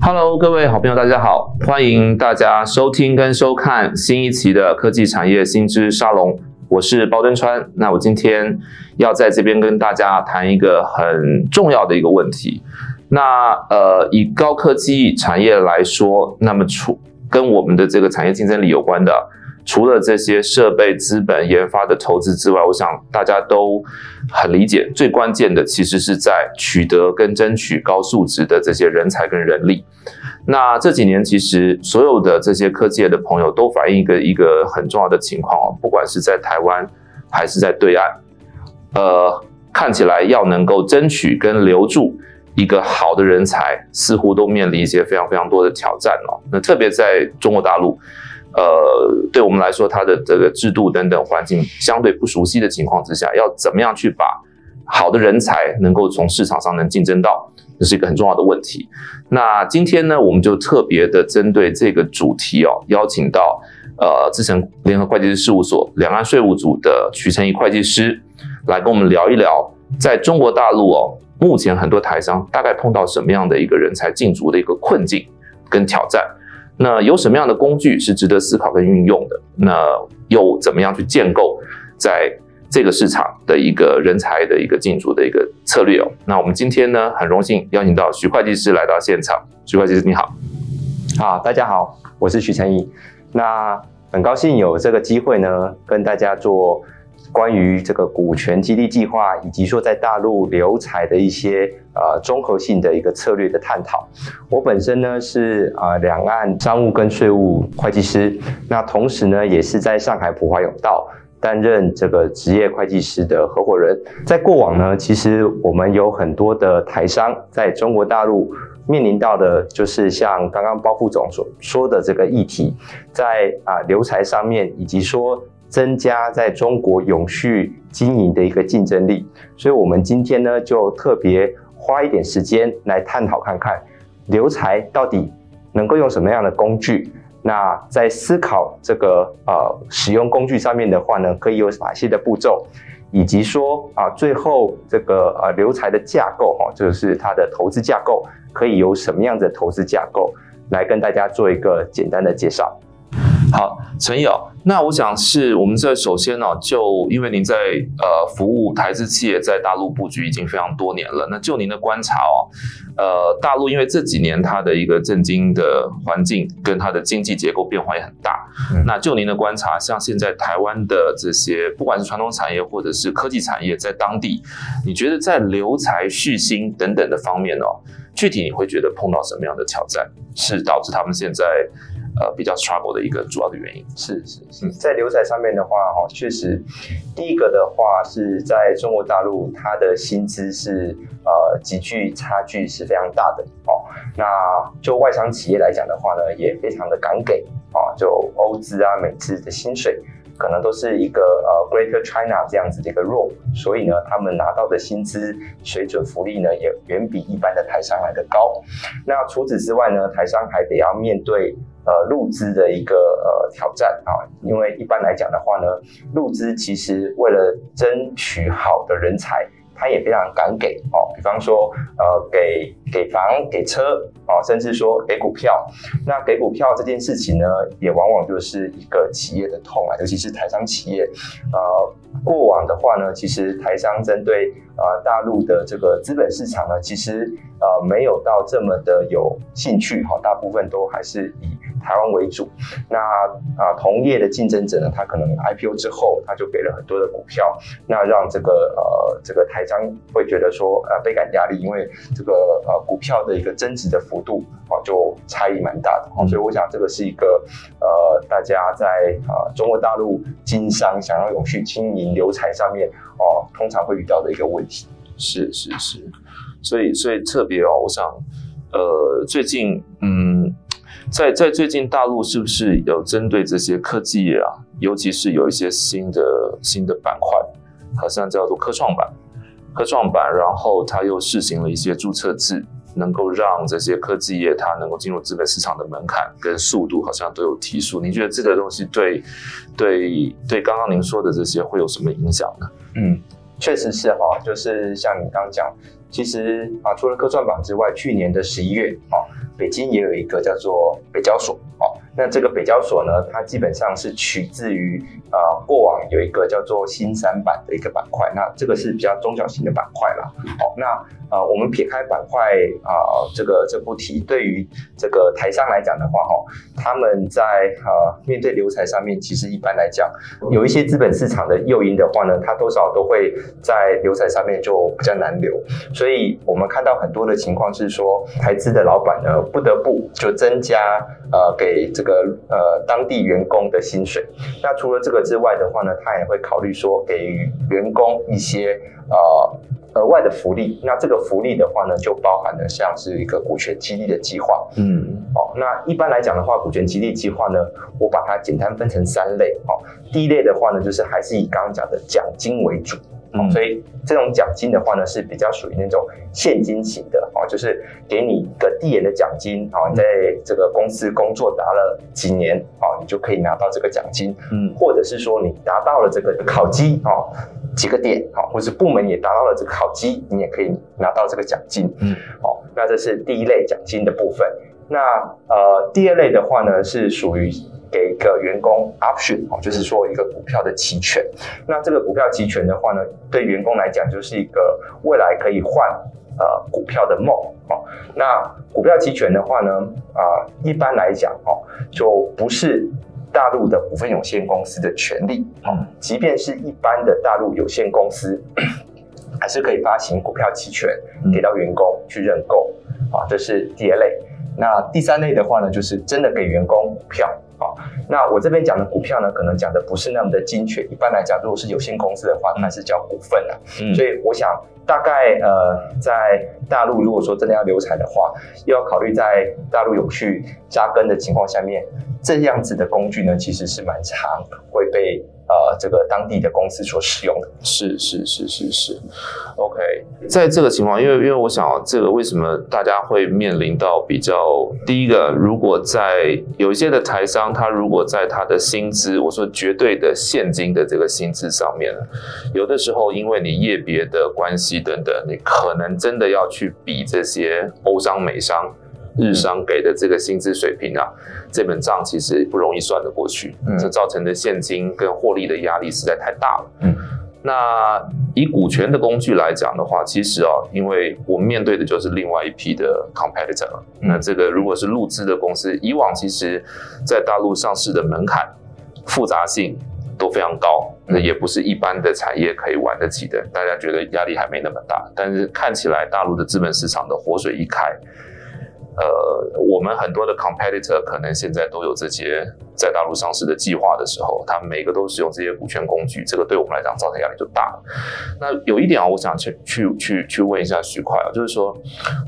Hello，各位好朋友，大家好，欢迎大家收听跟收看新一期的科技产业新知沙龙。我是包敦川，那我今天要在这边跟大家谈一个很重要的一个问题。那呃，以高科技产业来说，那么除跟我们的这个产业竞争力有关的，除了这些设备、资本、研发的投资之外，我想大家都很理解，最关键的其实是在取得跟争取高素质的这些人才跟人力。那这几年，其实所有的这些科技业的朋友都反映一个一个很重要的情况哦，不管是在台湾还是在对岸，呃，看起来要能够争取跟留住一个好的人才，似乎都面临一些非常非常多的挑战哦。那特别在中国大陆，呃，对我们来说，它的这个制度等等环境相对不熟悉的情况之下，要怎么样去把好的人才能够从市场上能竞争到？这是一个很重要的问题。那今天呢，我们就特别的针对这个主题哦，邀请到呃资诚联合会计师事务所两岸税务组的许承仪会计师来跟我们聊一聊，在中国大陆哦，目前很多台商大概碰到什么样的一个人才竞逐的一个困境跟挑战。那有什么样的工具是值得思考跟运用的？那又怎么样去建构在？这个市场的一个人才的一个进驻的一个策略哦，那我们今天呢，很荣幸邀请到徐会计师来到现场。徐会计师你好，好，大家好，我是许承仪。那很高兴有这个机会呢，跟大家做关于这个股权激励计划，以及说在大陆留才的一些呃综合性的一个策略的探讨。我本身呢是啊、两岸商务跟税务会计师，那同时呢也是在上海普华永道。担任这个职业会计师的合伙人，在过往呢，其实我们有很多的台商在中国大陆面临到的，就是像刚刚包副总所说的这个议题，在啊留才上面，以及说增加在中国永续经营的一个竞争力，所以我们今天呢，就特别花一点时间来探讨看看，留才到底能够用什么样的工具。那在思考这个呃使用工具上面的话呢，可以有哪些的步骤，以及说啊最后这个呃留才的架构哈，就是它的投资架构可以有什么样的投资架构，来跟大家做一个简单的介绍。好，承仪哦，那我想是我们这首先呢、哦，就因为您在呃服务台资企业在大陆布局已经非常多年了，那就您的观察哦，呃，大陆因为这几年它的一个政经的环境跟它的经济结构变化也很大，嗯、那就您的观察，像现在台湾的这些不管是传统产业或者是科技产业在当地，你觉得在留才续薪等等的方面哦，具体你会觉得碰到什么样的挑战，是导致他们现在？呃，比较 trouble 的一个主要的原因是是是，在留才上面的话，哈，确实，第一个的话是在中国大陆，它的薪资是呃极具差距是非常大的哦。那就外商企业来讲的话呢，也非常的敢给啊，就欧资啊、美资的薪水。可能都是一个呃 Greater China 这样子的一个 role，所以呢，他们拿到的薪资水准、福利呢，也远比一般的台商来的高。那除此之外呢，台商还得要面对呃入资的一个呃挑战啊，因为一般来讲的话呢，入资其实为了争取好的人才。他也非常敢给哦，比方说，呃，给给房、给车啊，甚至说给股票。那给股票这件事情呢，也往往就是一个企业的痛啊，尤其是台商企业。呃，过往的话呢，其实台商针对呃大陆的这个资本市场呢，其实呃没有到这么的有兴趣哈，大部分都还是以。台湾为主，那啊同业的竞争者呢，他可能 IPO 之后，他就给了很多的股票，那让这个呃这个台商会觉得说呃倍感压力，因为这个呃股票的一个增值的幅度啊就差异蛮大的，嗯、所以我想这个是一个呃大家在啊中国大陆经商想要永续经营留才上面哦、啊、通常会遇到的一个问题。是是是，所以所以特别哦，我想呃最近嗯。在在最近大陆是不是有针对这些科技业啊，尤其是有一些新的新的板块，好像叫做科创板，科创板，然后它又试行了一些注册制，能够让这些科技业它能够进入资本市场的门槛跟速度好像都有提速。你觉得这个东西对对对刚刚您说的这些会有什么影响呢？嗯。确实是哈，就是像你刚刚讲，其实啊，除了科创板之外，去年的十一月啊，北京也有一个叫做北交所啊。那这个北交所呢，它基本上是取自于啊、过往有一个叫做新三板的一个板块，那这个是比较中小型的板块啦。好，那呃，我们撇开板块啊、这个这不提，对于这个台商来讲的话，哈，他们在呃面对留才上面，其实一般来讲，有一些资本市场的诱因的话呢，它多少都会在留才上面就比较难留，所以我们看到很多的情况是说，台资的老板呢，不得不就增加呃给这。这个呃，当地员工的薪水。那除了这个之外的话呢，他也会考虑说，给予员工一些呃额外的福利。那这个福利的话呢，就包含了像是一个股权激励的计划。嗯，哦，那一般来讲的话，股权激励计划呢，我把它简单分成三类。哦，第一类的话呢，就是还是以刚刚讲的奖金为主。嗯，所以这种奖金的话呢，是比较属于那种现金型的哦，就是给你一个递延的奖金啊，你在这个公司工作达了几年啊，你就可以拿到这个奖金。嗯，或者是说你达到了这个考绩啊，几个点啊，或者是部门也达到了这个考绩，你也可以拿到这个奖金。嗯，好，那这是第一类奖金的部分。那呃，第二类的话呢，是属于。给一个员工 option 哦，就是说一个股票的期权。那这个股票期权的话呢，对员工来讲就是一个未来可以换呃股票的梦哦。那股票期权的话呢，啊、呃，一般来讲哦，就不是大陆的股份有限公司的权利哦。即便是一般的大陆有限公司，还是可以发行股票期权给到员工去认购啊。这是第二类。那第三类的话呢，就是真的给员工股票。那我这边讲的股票呢，可能讲的不是那么的精确。一般来讲，如果是有限公司的话，它是叫股份啊。嗯，所以我想大概呃，在大陆如果说真的要留产的话，又要考虑在大陆有去扎根的情况下面，这样子的工具呢，其实是蛮常会被。呃，这个当地的公司所使用的。是是是是是，OK，在这个情况，因为因为我想，这个为什么大家会面临到比较第一个，如果在有一些的台商，他如果在他的薪资，我说绝对的现金的这个薪资上面，有的时候因为你业别的关系等等，你可能真的要去比这些欧商、美商。日商给的这个薪资水平啊，这本账其实不容易算得过去，嗯，这造成的现金跟获利的压力实在太大了。嗯，那以股权的工具来讲的话，其实啊，因为我们面对的就是另外一批的 competitor，嗯，那这个如果是入资的公司，以往其实在大陆上市的门槛、复杂性都非常高，那也不是一般的产业可以玩得起的。大家觉得压力还没那么大，但是看起来大陆的资本市场的活水一开。呃，我们很多的 competitor 可能现在都有这些在大陆上市的计划的时候，他每个都使用这些股权工具，这个对我们来讲造成压力就大了。那有一点啊，我想去去去去问一下徐快啊，就是说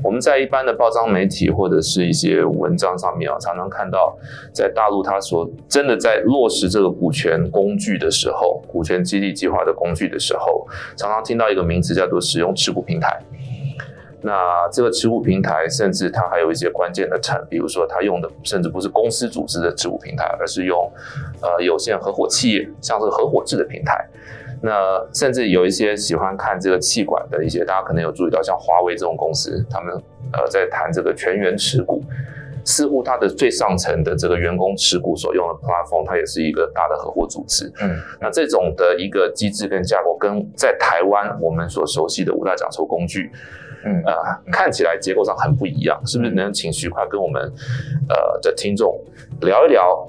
我们在一般的报章媒体或者是一些文章上面啊，常常看到在大陆他说真的在落实这个股权工具的时候，股权激励计划的工具的时候，常常听到一个名词叫做使用持股平台。那这个持股平台，甚至它还有一些关键的层，比如说它用的甚至不是公司组织的持股平台，而是用呃有限合伙企业，像这个合伙制的平台。那甚至有一些喜欢看这个企管的一些，大家可能有注意到，像华为这种公司，他们呃在谈这个全员持股，似乎它的最上层的这个员工持股所用的 platform，它也是一个大的合伙组织。嗯，那这种的一个机制跟架构，跟在台湾我们所熟悉的五大讲酬工具。嗯啊、呃，看起来结构上很不一样，是不是能请许快跟我们呃的听众聊一聊，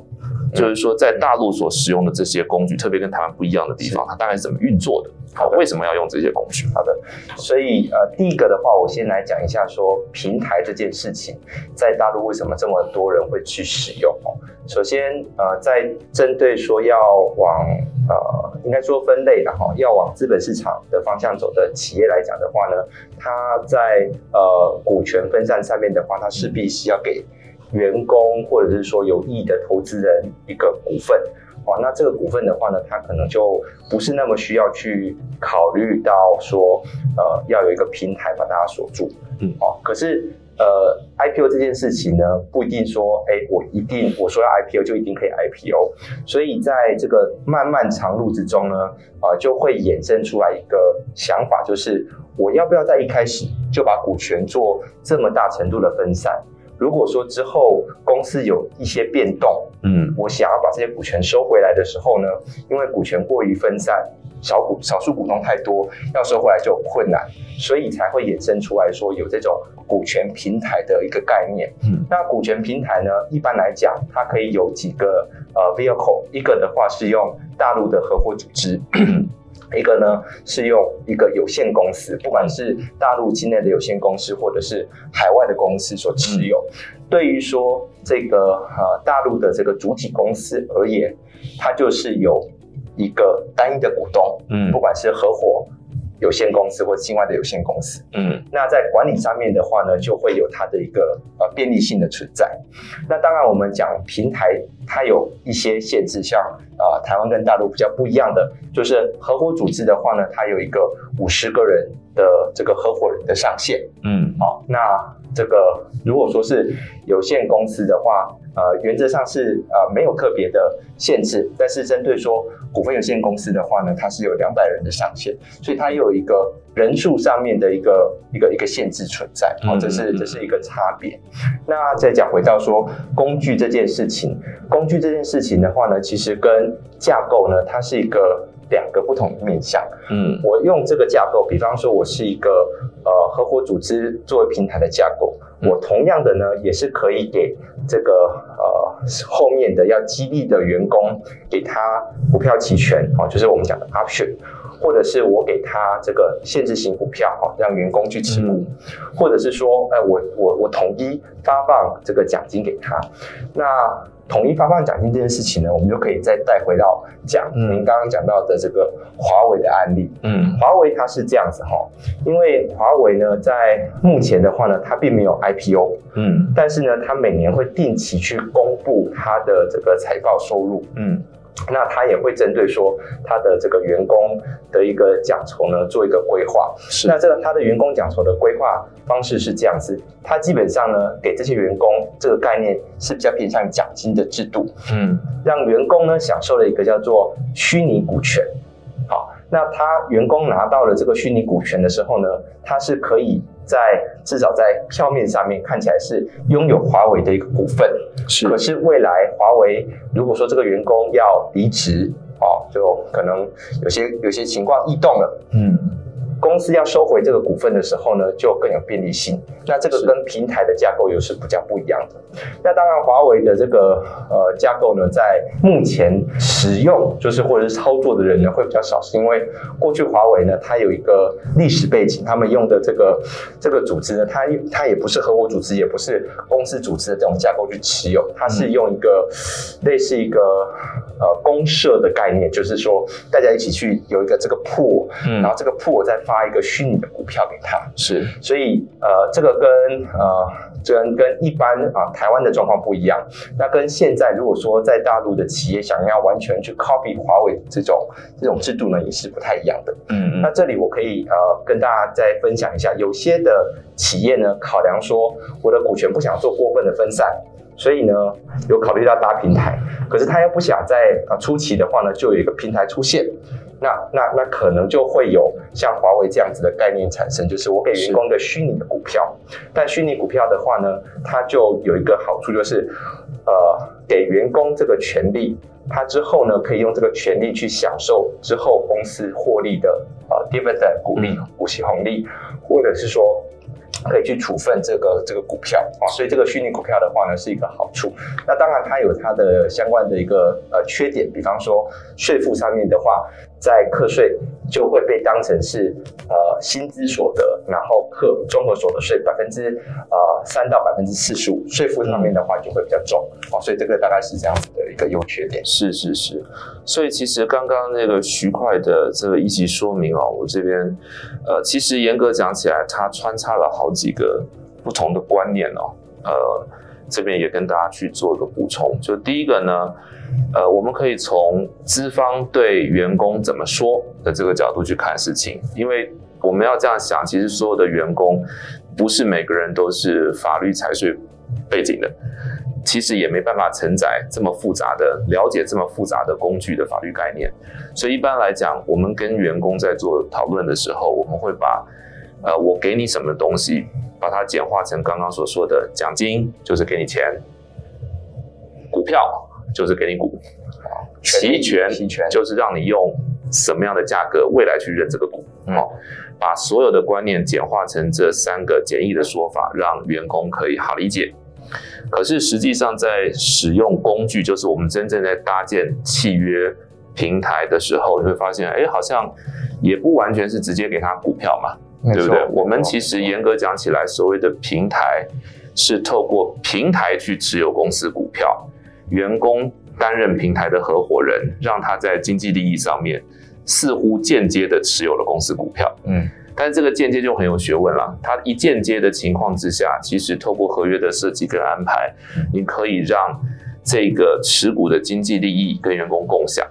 就是说在大陆所使用的这些工具，特别跟台湾不一样的地方，它大概是怎么运作的？好，为什么要用这些工具？好的，所以呃，第一个的话，我先来讲一下说平台这件事情，在大陆为什么这么多人会去使用哦？首先呃，在针对说要往呃，应该说分类的哈，要往资本市场的方向走的企业来讲的话呢，它在呃股权分散上面的话，它势必是要给员工或者是说有意的投资人一个股份。哦，那这个股份的话呢，它可能就不是那么需要去考虑到说，呃，要有一个平台把大家锁住。嗯，哦，可是呃，IPO 这件事情呢，不一定说，哎，我一定我说要 IPO 就一定可以 IPO，所以在这个漫漫长路之中呢，啊、呃，就会衍生出来一个想法，就是我要不要在一开始就把股权做这么大程度的分散？如果说之后公司有一些变动，嗯，我想要把这些股权收回来的时候呢，因为股权过于分散，少股少数股东太多，要收回来就有困难，所以才会衍生出来说有这种股权平台的一个概念。嗯，那股权平台呢，一般来讲，它可以有几个呃 vehicle，一个的话是用大陆的合伙组织。一个呢是用一个有限公司，不管是大陆境内的有限公司，或者是海外的公司所持有。对于说这个呃大陆的这个主体公司而言，它就是有一个单一的股东，嗯，不管是合伙有限公司或境外的有限公司，嗯，那在管理上面的话呢，就会有它的一个呃便利性的存在。那当然，我们讲平台，它有一些限制，像啊、呃、台湾跟大陆比较不一样的，就是合伙组织的话呢，它有一个五十个人的这个合伙人的上限，嗯，好，那这个如果说是有限公司的话，呃，原则上是呃没有特别的限制，但是针对说。股份有限公司的话呢，它是有两百人的上限，所以它又有一个人数上面的一个一个一个限制存在，哦，这是这是一个差别。那再讲回到说工具这件事情，工具这件事情的话呢，其实跟架构呢，它是一个两个不同的面向。嗯，我用这个架构，比方说我是一个呃合伙组织作为平台的架构，我同样的呢，也是可以给这个呃。后面的要激励的员工，给他股票期权，哦，就是我们讲的 option，或者是我给他这个限制型股票，哈，让员工去持股，嗯、或者是说，哎，我我我统一发放这个奖金给他，那。统一发放奖金这件事情呢，我们就可以再带回到讲您刚刚讲到的这个华为的案例。嗯，华为它是这样子哈，因为华为呢，在目前的话呢，它并没有 IPO。嗯，但是呢，它每年会定期去公布它的这个财报收入。嗯。那他也会针对说他的这个员工的一个奖酬呢，做一个规划。是。那这个他的员工奖酬的规划方式是这样子，他基本上呢，给这些员工这个概念是比较偏向奖金的制度。嗯。让员工呢享受了一个叫做虚拟股权。好，那他员工拿到了这个虚拟股权的时候呢，他是可以。在至少在票面上面看起来是拥有华为的一个股份，是。可是未来华为如果说这个员工要离职，哦，就可能有些有些情况异动了，嗯。公司要收回这个股份的时候呢，就更有便利性。那这个跟平台的架构又是比较不一样的。那当然，华为的这个呃架构呢，在目前使用就是或者是操作的人呢会比较少，是因为过去华为呢它有一个历史背景，他们用的这个这个组织呢，它它也不是合伙组织，也不是公司组织的这种架构去持有，它是用一个类似一个呃公社的概念，就是说大家一起去有一个这个嗯，然后这个 pool 再发一个虚拟的股票给他，是，所以呃，这个跟呃，跟跟一般啊台湾的状况不一样。那跟现在如果说在大陆的企业想要完全去 copy 华为这种这种制度呢，也是不太一样的。嗯，嗯，那这里我可以呃跟大家再分享一下，有些的企业呢考量说我的股权不想做过分的分散，所以呢有考虑到搭平台，可是他又不想在啊初期的话呢就有一个平台出现。那那那可能就会有像华为这样子的概念产生，就是我给员工的虚拟的股票，但虚拟股票的话呢，它就有一个好处，就是呃给员工这个权利，他之后呢可以用这个权利去享受之后公司获利的呃 dividend 股利股息红利，或者是说。可以去处分这个这个股票啊，所以这个虚拟股票的话呢，是一个好处。那当然它有它的相关的一个呃缺点，比方说税负上面的话，在课税就会被当成是呃薪资所得，然后课综合所得税百分之呃三到百分之四十五，税负上面的话就会比较重哦，所以这个大概是这样子的一个优缺点。是是是，所以其实刚刚那个徐会的这个一级说明啊，我这边呃其实严格讲起来，它穿插了好几个不同的观念哦，呃这边也跟大家去做一个补充，就第一个呢。呃，我们可以从资方对员工怎么说的这个角度去看事情，因为我们要这样想，其实所有的员工不是每个人都是法律财税背景的，其实也没办法承载这么复杂的了解这么复杂的工具的法律概念。所以一般来讲，我们跟员工在做讨论的时候，我们会把呃我给你什么东西，把它简化成刚刚所说的奖金，就是给你钱；股票就是给你股。期权，就是让你用什么样的价格未来去认这个股，哦、嗯，把所有的观念简化成这三个简易的说法，让员工可以好理解。可是实际上在使用工具，就是我们真正在搭建契约平台的时候，你会发现，哎，好像也不完全是直接给他股票嘛，对不对？我们其实严格讲起来，所谓的平台是透过平台去持有公司股票，员工。担任平台的合伙人，让他在经济利益上面似乎间接的持有了公司股票。嗯，但是这个间接就很有学问了。他一间接的情况之下，其实透过合约的设计跟安排，你可以让这个持股的经济利益跟员工共享。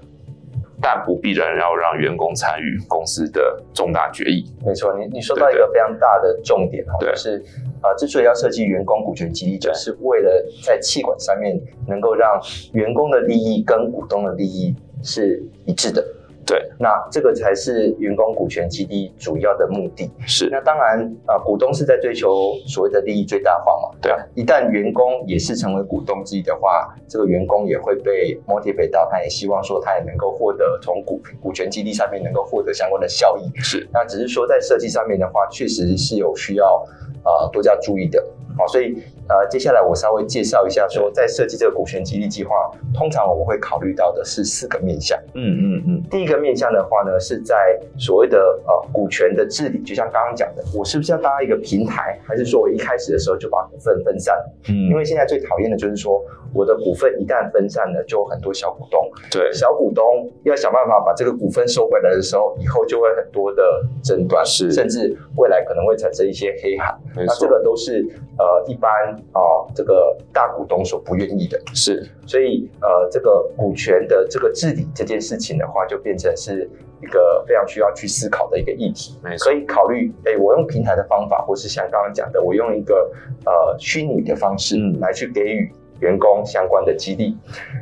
但不必然要让员工参与公司的重大决议。没错，你你说到一个非常大的重点哈，就是啊、呃，之所以要设计员工股权激励，就是为了在气管上面能够让员工的利益跟股东的利益是一致的。对，那这个才是员工股权激励主要的目的。是，那当然啊、呃，股东是在追求所谓的利益最大化嘛。对啊，一旦员工也是成为股东之一的话，这个员工也会被 motivate 到，他也希望说他也能够获得从股股权激励上面能够获得相关的效益。是，那只是说在设计上面的话，确实是有需要啊、呃、多加注意的。好，所以呃，接下来我稍微介绍一下，说在设计这个股权激励计划，通常我们会考虑到的是四个面向。嗯嗯嗯。第一个面向的话呢，是在所谓的呃股权的治理，就像刚刚讲的，我是不是要搭一个平台，还是说我一开始的时候就把股份分散？嗯，因为现在最讨厌的就是说，我的股份一旦分散了，就有很多小股东。对，小股东要想办法把这个股份收回来的时候，以后就会很多的争端，是，甚至未来可能会产生一些黑函。没错。那这个都是呃一般啊、呃、这个大股东所不愿意的。是，所以呃这个股权的这个治理这件事情的话，就变成是一个非常需要去思考的一个议题。没错。可以考虑，哎，我用平台的方法，或是像刚刚讲的，我用一个呃虚拟的方式来去给予。员工相关的激励，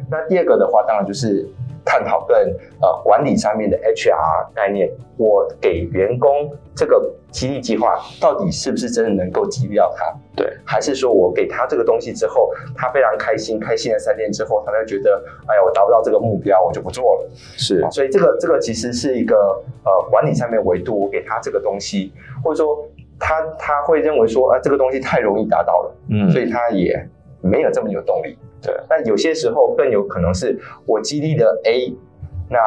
那第二个的话，当然就是探讨跟呃管理上面的 HR 概念。我给员工这个激励计划，到底是不是真的能够激励到他？对，还是说我给他这个东西之后，他非常开心，开心了三天之后，他就觉得，哎呀，我达不到这个目标，我就不做了。是，所以这个这个其实是一个呃管理上面维度，我给他这个东西，或者说他他会认为说，啊，这个东西太容易达到了，嗯，所以他也。没有这么有动力，对。但有些时候更有可能是我激励的 A，那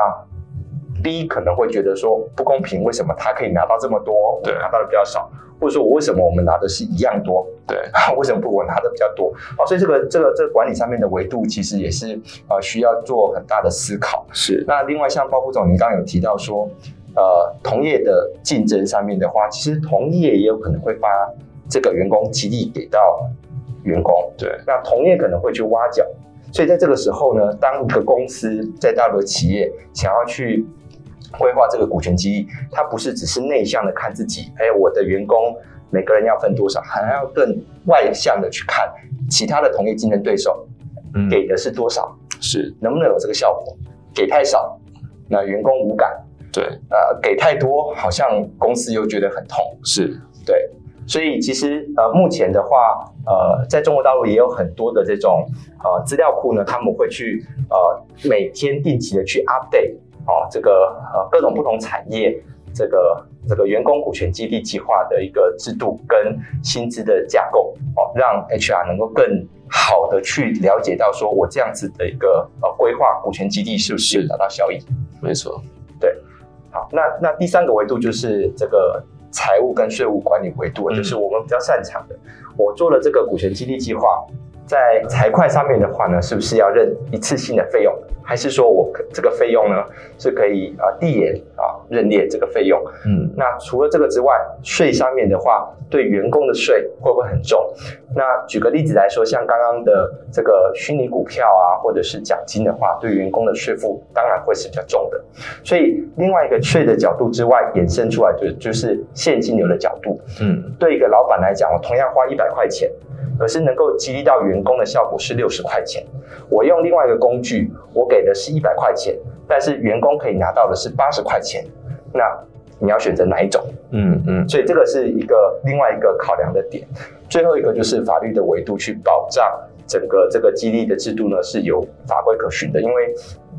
B 可能会觉得说不公平，为什么他可以拿到这么多，我拿到的比较少？或者说我为什么我们拿的是一样多？对，为什么不我拿的比较多？好，所以这个这个这个管理上面的维度其实也是呃需要做很大的思考。是。那另外像包副总，您刚刚有提到说，呃，同业的竞争上面的话，其实同业也有可能会发这个员工激励给到。员工对，那同业可能会去挖角，所以在这个时候呢，当一个公司在大陆的企业想要去规划这个股权激励，它不是只是内向的看自己，哎，我的员工每个人要分多少，还要更外向的去看其他的同业竞争对手给的是多少，嗯、是能不能有这个效果？给太少，那员工无感；对，呃，给太多，好像公司又觉得很痛。是对。所以其实呃，目前的话，呃，在中国大陆也有很多的这种呃资料库呢，他们会去呃每天定期的去 update 哦、呃，这个呃各种不同产业这个这个员工股权激励计划的一个制度跟薪资的架构哦、呃，让 HR 能够更好的去了解到说我这样子的一个呃规划股权激励是不是达到效益？没错，对。好，那那第三个维度就是这个。财务跟税务管理维度，就是我们比较擅长的。我做了这个股权激励计划，在财会上面的话呢，是不是要认一次性的费用，还是说我这个费用呢是可以啊递延啊认列这个费用？嗯，那除了这个之外，税上面的话，对员工的税会不会很重？那举个例子来说，像刚刚的这个虚拟股票啊，或者是奖金的话，对员工的税负当然会是比较重的。所以另外一个税的角度之外，衍生出来就就是现金流的角度。嗯，对一个老板来讲，我同样花一百块钱。可是能够激励到员工的效果是六十块钱。我用另外一个工具，我给的是一百块钱，但是员工可以拿到的是八十块钱。那你要选择哪一种？嗯嗯。所以这个是一个另外一个考量的点。最后一个就是法律的维度去保障整个这个激励的制度呢，是有法规可循的。因为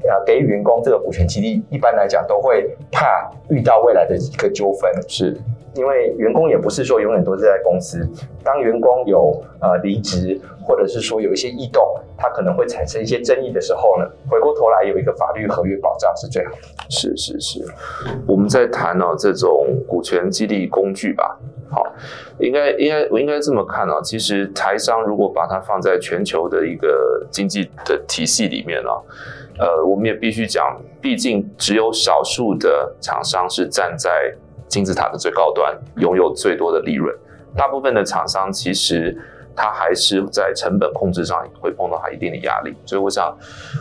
啊，给予员工这个股权激励，一般来讲都会怕遇到未来的一个纠纷。是。因为员工也不是说永远都是在公司，当员工有呃离职，或者是说有一些异动，他可能会产生一些争议的时候呢，回过头来有一个法律合约保障是最好的。是是是，我们在谈哦这种股权激励工具吧，好，应该应该我应该这么看哦，其实台商如果把它放在全球的一个经济的体系里面哦，呃，我们也必须讲，毕竟只有少数的厂商是站在。金字塔的最高端，拥有最多的利润。大部分的厂商其实它还是在成本控制上会碰到它一定的压力，所以我想，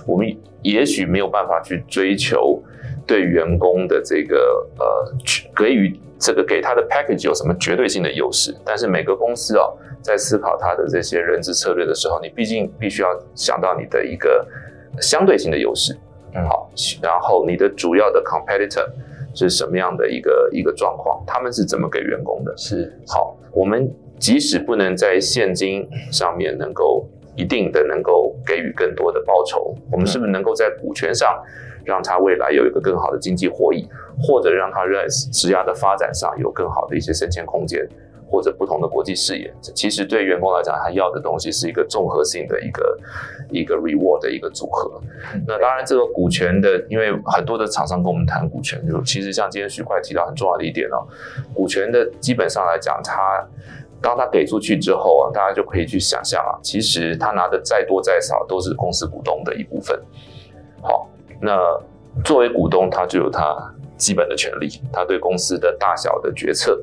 我们也许没有办法去追求对员工的这个呃给予这个给他的 package 有什么绝对性的优势。但是每个公司哦，在思考他的这些人资策略的时候，你毕竟必须要想到你的一个相对性的优势。嗯，好，然后你的主要的 competitor。是什么样的一个一个状况？他们是怎么给员工的？是好，我们即使不能在现金上面能够一定的能够给予更多的报酬，我们是不是能够在股权上让他未来有一个更好的经济获益，或者让他在职涯的发展上有更好的一些升迁空间？或者不同的国际视野，其实对员工来讲，他要的东西是一个综合性的一个一个 reward 的一个组合。那当然，这个股权的，因为很多的厂商跟我们谈股权，就其实像今天徐会提到很重要的一点哦，股权的基本上来讲，他当他给出去之后啊，大家就可以去想象啊，其实他拿的再多再少，都是公司股东的一部分。好，那作为股东，他就有他基本的权利，他对公司的大小的决策。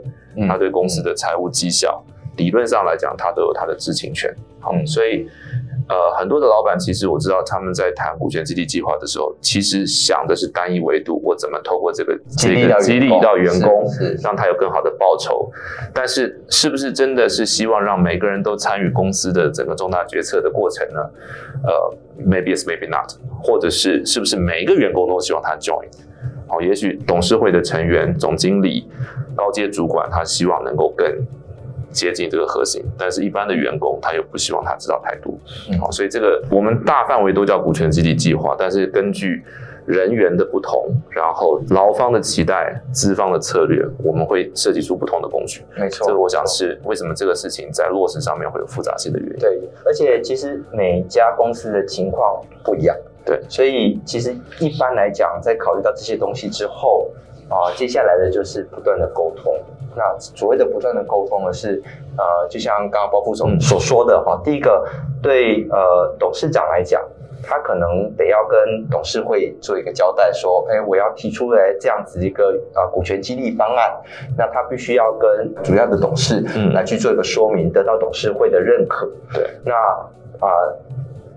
他对公司的财务绩效，嗯、理论上来讲，他都有他的知情权。好，嗯、所以，呃，很多的老板其实我知道，他们在谈股权激励计划的时候，其实想的是单一维度，我怎么透过这个这个激励到员工，让他有更好的报酬。但是，是不是真的是希望让每个人都参与公司的整个重大决策的过程呢？呃，maybe is maybe not，或者是是不是每一个员工都希望他 join？好，也许董事会的成员、总经理。高阶主管他希望能够更接近这个核心，但是一般的员工他又不希望他知道太多。好，所以这个我们大范围都叫股权激励计划，但是根据人员的不同，然后劳方的期待、资方的策略，我们会设计出不同的工具。没错，这个我想是为什么这个事情在落实上面会有复杂性的原因。对，而且其实每一家公司的情况不一样。对，所以其实一般来讲，在考虑到这些东西之后。啊，接下来的就是不断的沟通。那所谓的不断的沟通呢，是呃，就像刚刚包副总所说的哈，第一个对呃董事长来讲，他可能得要跟董事会做一个交代，说，哎，我要提出来这样子一个呃股权激励方案，那他必须要跟主要的董事来去做一个说明，得到董事会的认可。对，那啊。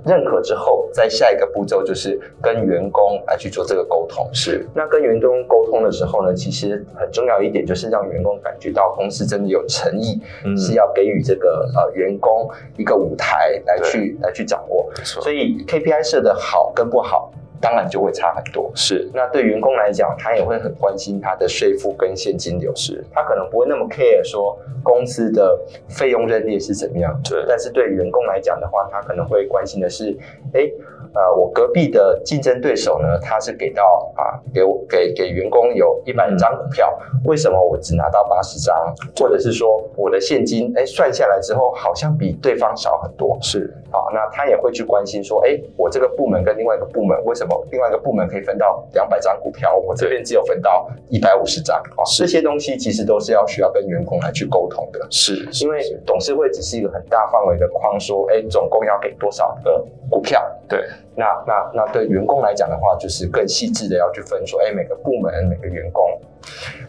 认可之后，在下一个步骤就是跟员工来去做这个沟通。是，那跟员工沟通的时候呢，其实很重要一点就是让员工感觉到公司真的有诚意，嗯、是要给予这个呃员工一个舞台来去来去掌握。所以 KPI 设的好跟不好。当然就会差很多。是，那对员工来讲，他也会很关心他的税负跟现金流。是，他可能不会那么 care 说公司的费用认列是怎么样。对，但是对员工来讲的话，他可能会关心的是，哎，呃，我隔壁的竞争对手呢，他是给到啊，给我给给员工有一百张股票，为什么我只拿到八十张？或者是说我的现金，哎，算下来之后好像比对方少很多？是啊，那他也会去关心说，哎，我这个部门跟另外一个部门，为什么另外一个部门可以分到两百张股票，我这边只有分到一百五十张？啊，这些东西其实都是要需要跟员工来去沟通的。是，因为董事会只是一个很大范围的框，说，哎，总共要给多少个股票？对。那那那对员工来讲的话，就是更细致的要去分说，哎，每个部门每个员工。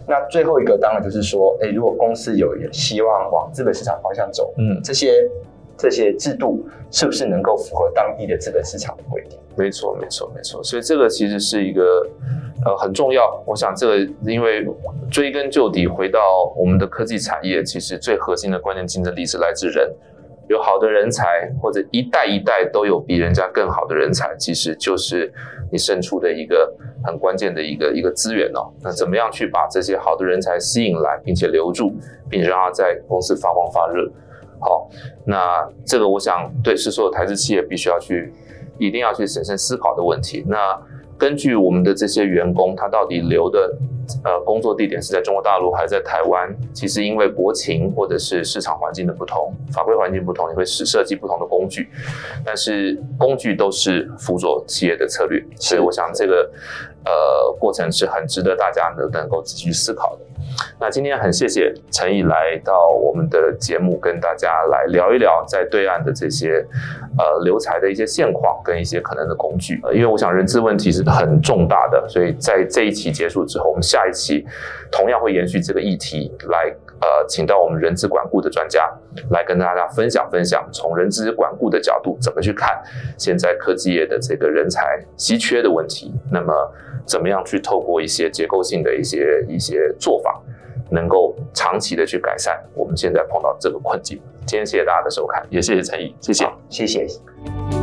那最后一个当然就是说，哎，如果公司有希望往资本市场方向走，嗯，这些这些制度是不是能够符合当地的资本市场的规定？没错，没错，没错。所以这个其实是一个呃很重要。我想这个因为追根究底，回到我们的科技产业，其实最核心的关键竞争力是来自人。有好的人才，或者一代一代都有比人家更好的人才，其实就是你胜出的一个很关键的一个一个资源哦。那怎么样去把这些好的人才吸引来，并且留住，并且让他在公司发光发热？好，那这个我想对是所有台资企业必须要去，一定要去审慎思考的问题。那根据我们的这些员工，他到底留的。呃，工作地点是在中国大陆还是在台湾？其实因为国情或者是市场环境的不同，法规环境不同，你会设设计不同的工具，但是工具都是辅佐企业的策略，所以我想这个呃过程是很值得大家能能够仔细思考的。那今天很谢谢陈毅来到我们的节目，跟大家来聊一聊在对岸的这些呃留才的一些现况跟一些可能的工具。因为我想人质问题是很重大的，所以在这一期结束之后，我们下一期同样会延续这个议题来呃，请到我们人资管顾的专家来跟大家分享分享，从人资管顾的角度怎么去看现在科技业的这个人才稀缺的问题。那么怎么样去透过一些结构性的一些一些做法，能够长期的去改善我们现在碰到这个困境。今天谢谢大家的收看，也谢谢陈毅，谢谢，谢谢。